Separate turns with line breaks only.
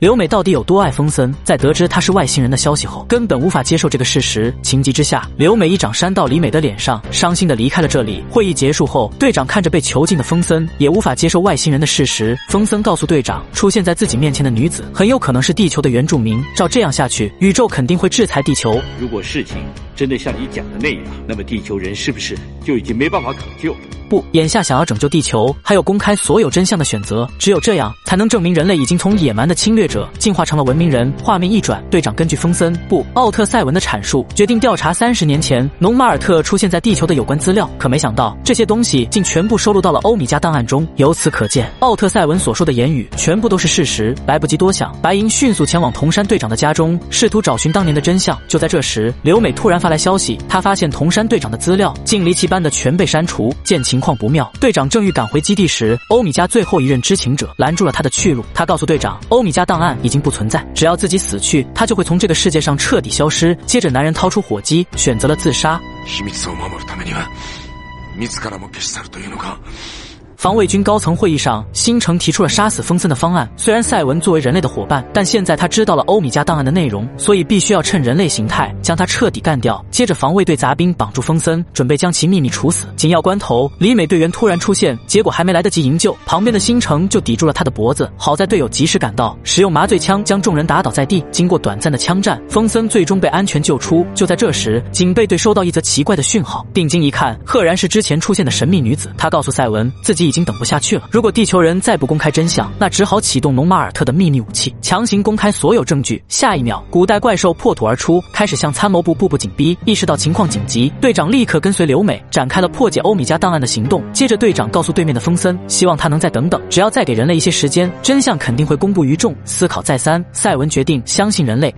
刘美到底有多爱风森，在得知他是外星人的消息后，根本无法接受这个事实。情急之下，刘美一掌扇到李美的脸上，伤心的离开了这里。会议结束后，队长看着被囚禁的风森，也无法接受外星人的事实。风森告诉队长，出现在自己面前的女子很有可能是地球的原住民。照这样下去，宇宙肯定会制裁地球。
如果事情真的像你讲的那样，那么地球人是不是就已经没办法可救？
不，眼下想要拯救地球，还有公开所有真相的选择。只有这样，才能证明人类已经从野蛮的侵略者进化成了文明人。画面一转，队长根据风森不奥特赛文的阐述，决定调查三十年前农马尔特出现在地球的有关资料。可没想到，这些东西竟全部收录到了欧米伽档案中。由此可见，奥特赛文所说的言语全部都是事实。来不及多想，白银迅速前往铜山队长的家中，试图找寻当年的真相。就在这时，刘美突然发来消息，她发现铜山队长的资料竟离奇般的全被删除。见情。情况不妙，队长正欲赶回基地时，欧米伽最后一任知情者拦住了他的去路。他告诉队长，欧米伽档案已经不存在，只要自己死去，他就会从这个世界上彻底消失。接着，男人掏出火机，选择了自杀。防卫军高层会议上，星城提出了杀死风森的方案。虽然赛文作为人类的伙伴，但现在他知道了欧米伽档案的内容，所以必须要趁人类形态将他彻底干掉。接着，防卫队杂兵绑住风森，准备将其秘密处死。紧要关头，李美队员突然出现，结果还没来得及营救，旁边的星城就抵住了他的脖子。好在队友及时赶到，使用麻醉枪将众人打倒在地。经过短暂的枪战，风森最终被安全救出。就在这时，警备队收到一则奇怪的讯号，定睛一看，赫然是之前出现的神秘女子。她告诉赛文，自己。已经等不下去了。如果地球人再不公开真相，那只好启动龙马尔特的秘密武器，强行公开所有证据。下一秒，古代怪兽破土而出，开始向参谋部步步紧逼。意识到情况紧急，队长立刻跟随留美展开了破解欧米伽档案的行动。接着，队长告诉对面的风森，希望他能再等等，只要再给人类一些时间，真相肯定会公布于众。思考再三，赛文决定相信人类。